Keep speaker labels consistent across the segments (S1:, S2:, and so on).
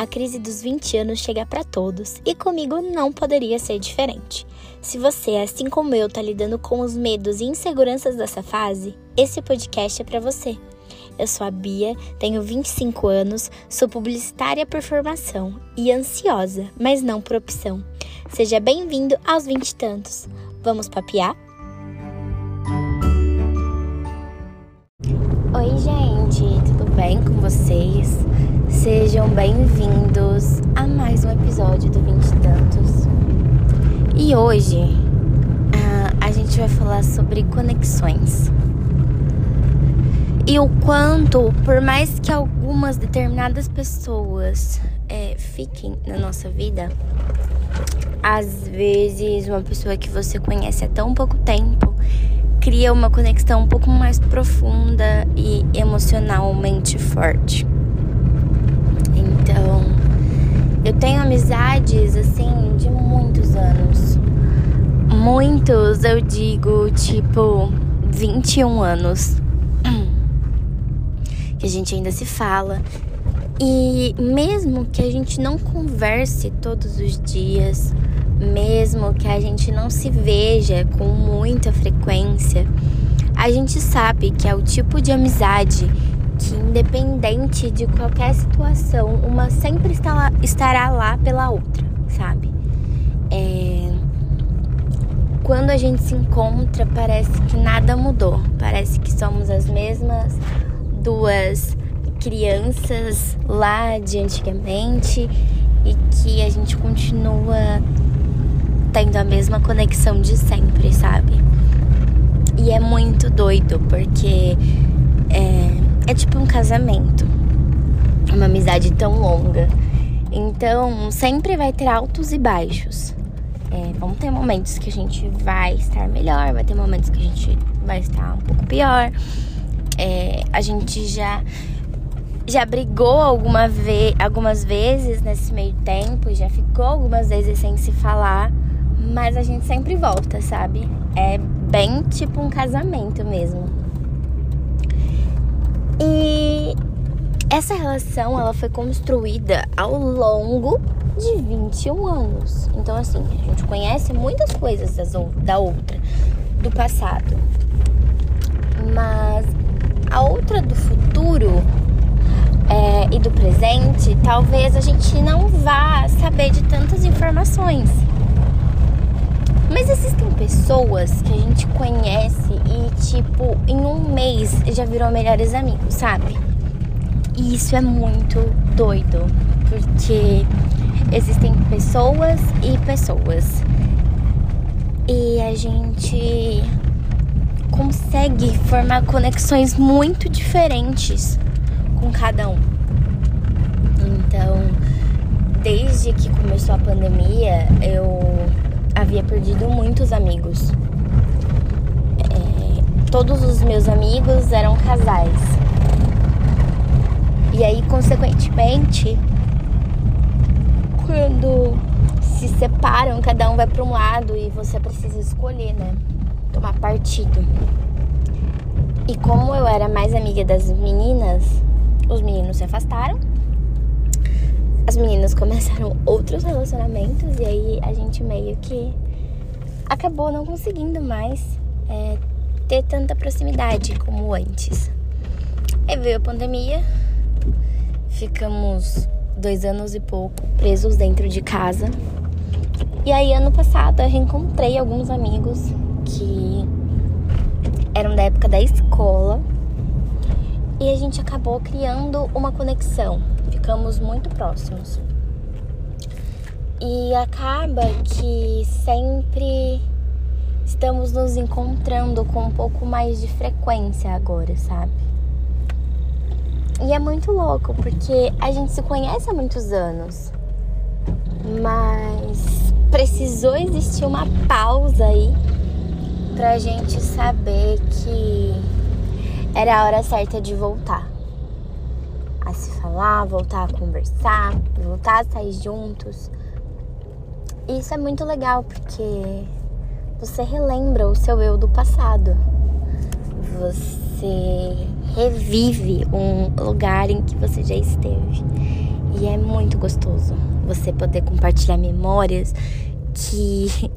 S1: A crise dos 20 anos chega para todos e comigo não poderia ser diferente. Se você, assim como eu, tá lidando com os medos e inseguranças dessa fase, esse podcast é para você. Eu sou a Bia, tenho 25 anos, sou publicitária por formação e ansiosa, mas não por opção. Seja bem-vindo aos 20 e tantos. Vamos papiar? Oi, gente, tudo bem com vocês? Sejam bem-vindos a mais um episódio do Vinte Tantos. E hoje uh, a gente vai falar sobre conexões. E o quanto, por mais que algumas determinadas pessoas é, fiquem na nossa vida, às vezes uma pessoa que você conhece há tão pouco tempo cria uma conexão um pouco mais profunda e emocionalmente forte. Então, eu tenho amizades assim de muitos anos. Muitos, eu digo, tipo, 21 anos. Que a gente ainda se fala. E mesmo que a gente não converse todos os dias, mesmo que a gente não se veja com muita frequência, a gente sabe que é o tipo de amizade que, independente de qualquer situação, uma sempre está lá, estará lá pela outra, sabe? É... Quando a gente se encontra, parece que nada mudou, parece que somos as mesmas duas crianças lá de antigamente e que a gente continua tendo a mesma conexão de sempre, sabe? E é muito doido porque é, é tipo um casamento, uma amizade tão longa. Então, sempre vai ter altos e baixos. É, vão ter momentos que a gente vai estar melhor, vai ter momentos que a gente vai estar um pouco pior. É, a gente já já brigou alguma ve algumas vezes nesse meio tempo, já ficou algumas vezes sem se falar, mas a gente sempre volta, sabe? É bem tipo um casamento mesmo. E essa relação ela foi construída ao longo de 21 anos. Então, assim, a gente conhece muitas coisas da outra, do passado. Mas a outra do futuro é, e do presente, talvez a gente não vá saber de tantas informações. Mas existem pessoas que a gente conhece e, tipo, em um mês já virou melhores amigos, sabe? E isso é muito doido, porque existem pessoas e pessoas. E a gente consegue formar conexões muito diferentes com cada um. Então, desde que começou a pandemia, eu perdido muitos amigos. É, todos os meus amigos eram casais. E aí, consequentemente, quando se separam, cada um vai para um lado e você precisa escolher, né? Tomar partido. E como eu era mais amiga das meninas, os meninos se afastaram as meninas começaram outros relacionamentos e aí a gente meio que acabou não conseguindo mais é, ter tanta proximidade como antes. Aí veio a pandemia, ficamos dois anos e pouco presos dentro de casa. E aí ano passado eu reencontrei alguns amigos que eram da época da escola e a gente acabou criando uma conexão ficamos muito próximos. E acaba que sempre estamos nos encontrando com um pouco mais de frequência agora, sabe? E é muito louco porque a gente se conhece há muitos anos, mas precisou existir uma pausa aí pra gente saber que era a hora certa de voltar a se falar, voltar a conversar, voltar a sair juntos. E isso é muito legal porque você relembra o seu eu do passado. Você revive um lugar em que você já esteve. E é muito gostoso você poder compartilhar memórias que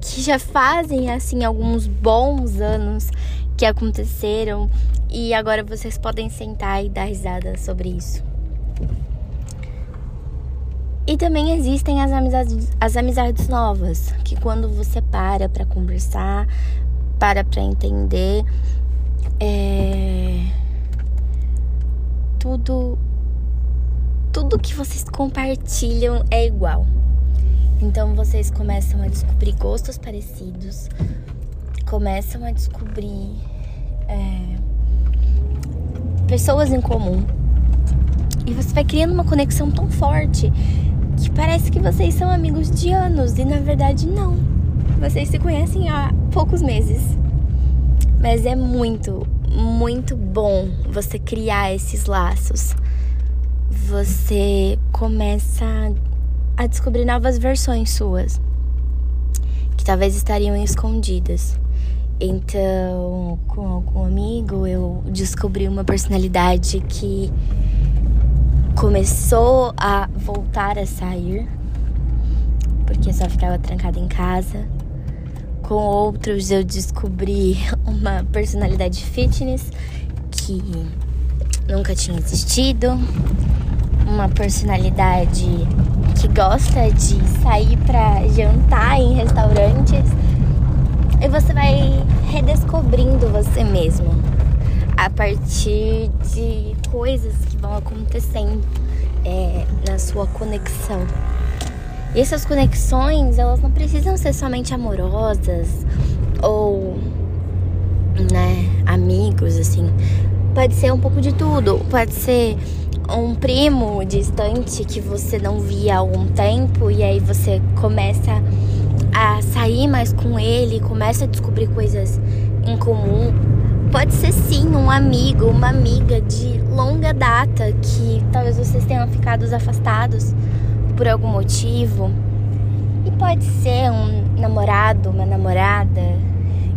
S1: que já fazem assim alguns bons anos que aconteceram e agora vocês podem sentar e dar risada sobre isso. E também existem as amizades, as amizades novas, que quando você para para conversar, para para entender, é... tudo tudo que vocês compartilham é igual. Então vocês começam a descobrir gostos parecidos, começam a descobrir é, pessoas em comum. E você vai criando uma conexão tão forte que parece que vocês são amigos de anos e na verdade não. Vocês se conhecem há poucos meses. Mas é muito, muito bom você criar esses laços. Você começa a descobrir novas versões suas que talvez estariam escondidas. Então, com algum amigo, eu descobri uma personalidade que começou a voltar a sair, porque só ficava trancada em casa. Com outros, eu descobri uma personalidade fitness que nunca tinha existido, uma personalidade que gosta de sair para jantar em restaurantes. E você vai redescobrindo você mesmo a partir de coisas que vão acontecendo é, na sua conexão. E essas conexões, elas não precisam ser somente amorosas ou, né, amigos, assim. Pode ser um pouco de tudo. Pode ser um primo distante que você não via há algum tempo e aí você começa a sair mais com ele, começa a descobrir coisas em comum. Pode ser sim um amigo, uma amiga de longa data que talvez vocês tenham ficado afastados por algum motivo. E pode ser um namorado, uma namorada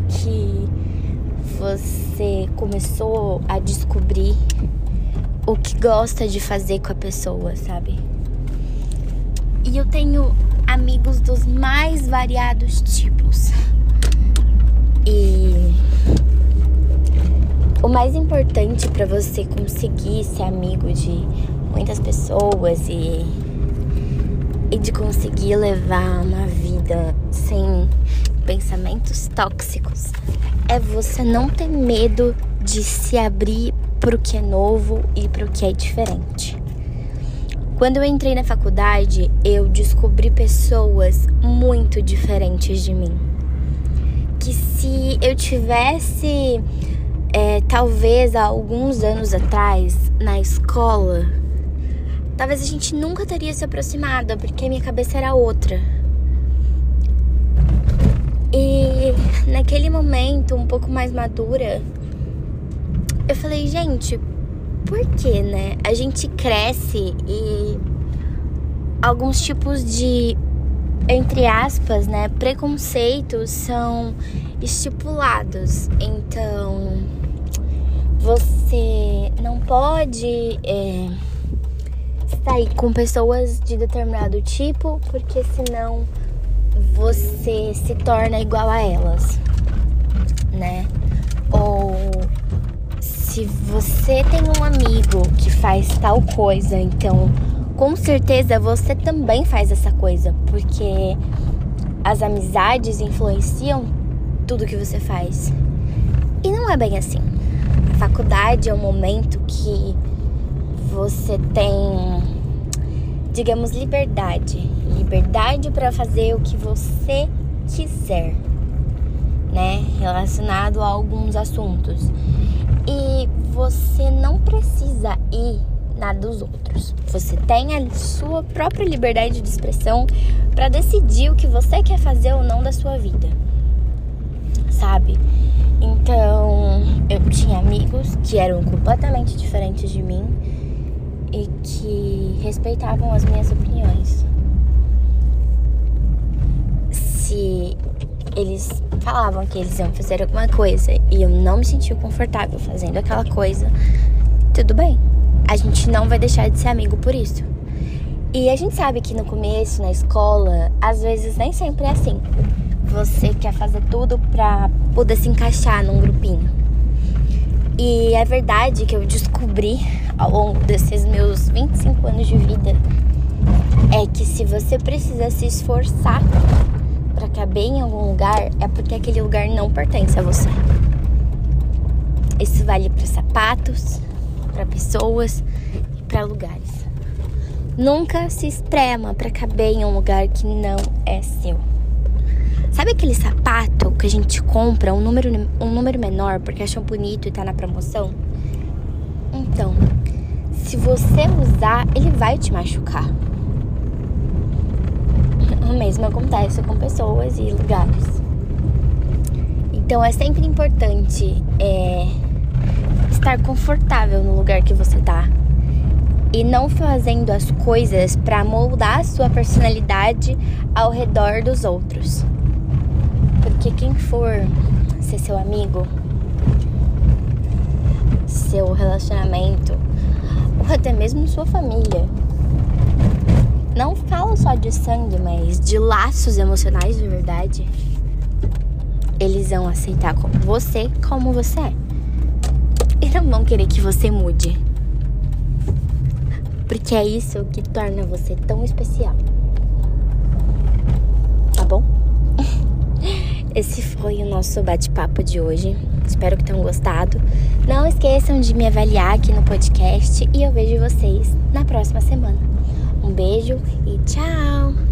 S1: que você começou a descobrir o que gosta de fazer com a pessoa, sabe? E eu tenho amigos dos mais variados tipos. E o mais importante para você conseguir ser amigo de muitas pessoas e, e de conseguir levar uma vida sem pensamentos tóxicos é você não ter medo de se abrir para o que é novo e para o que é diferente. Quando eu entrei na faculdade, eu descobri pessoas muito diferentes de mim. Que se eu tivesse, talvez há alguns anos atrás, na escola, talvez a gente nunca teria se aproximado, porque minha cabeça era outra. E naquele momento, um pouco mais madura, eu falei, gente, por que, né? A gente cresce e alguns tipos de, entre aspas, né, preconceitos são estipulados. Então, você não pode é, sair com pessoas de determinado tipo, porque senão você se torna igual a elas, né? Ou se você tem um amigo que faz tal coisa, então com certeza você também faz essa coisa, porque as amizades influenciam tudo que você faz. E não é bem assim. Faculdade é um momento que você tem, digamos, liberdade. Liberdade para fazer o que você quiser, né? Relacionado a alguns assuntos. E você não precisa ir na dos outros. Você tem a sua própria liberdade de expressão para decidir o que você quer fazer ou não da sua vida. Sabe? Tinha amigos que eram completamente diferentes de mim e que respeitavam as minhas opiniões. Se eles falavam que eles iam fazer alguma coisa e eu não me sentia confortável fazendo aquela coisa, tudo bem. A gente não vai deixar de ser amigo por isso. E a gente sabe que no começo, na escola, às vezes nem sempre é assim. Você quer fazer tudo pra poder se encaixar num grupinho. E é verdade que eu descobri ao longo desses meus 25 anos de vida é que se você precisa se esforçar para caber em algum lugar, é porque aquele lugar não pertence a você. Isso vale para sapatos, para pessoas e para lugares. Nunca se esprema para caber em um lugar que não é seu. Sabe aquele sapato que a gente compra um número, um número menor porque achou bonito e tá na promoção? Então, se você usar, ele vai te machucar. O mesmo acontece com pessoas e lugares. Então é sempre importante é, estar confortável no lugar que você tá e não fazendo as coisas para moldar a sua personalidade ao redor dos outros. Porque quem for ser seu amigo, seu relacionamento, ou até mesmo sua família, não falo só de sangue, mas de laços emocionais de verdade, eles vão aceitar você como você é. E não vão querer que você mude. Porque é isso que torna você tão especial. Tá bom? Esse foi o nosso bate-papo de hoje. Espero que tenham gostado. Não esqueçam de me avaliar aqui no podcast e eu vejo vocês na próxima semana. Um beijo e tchau!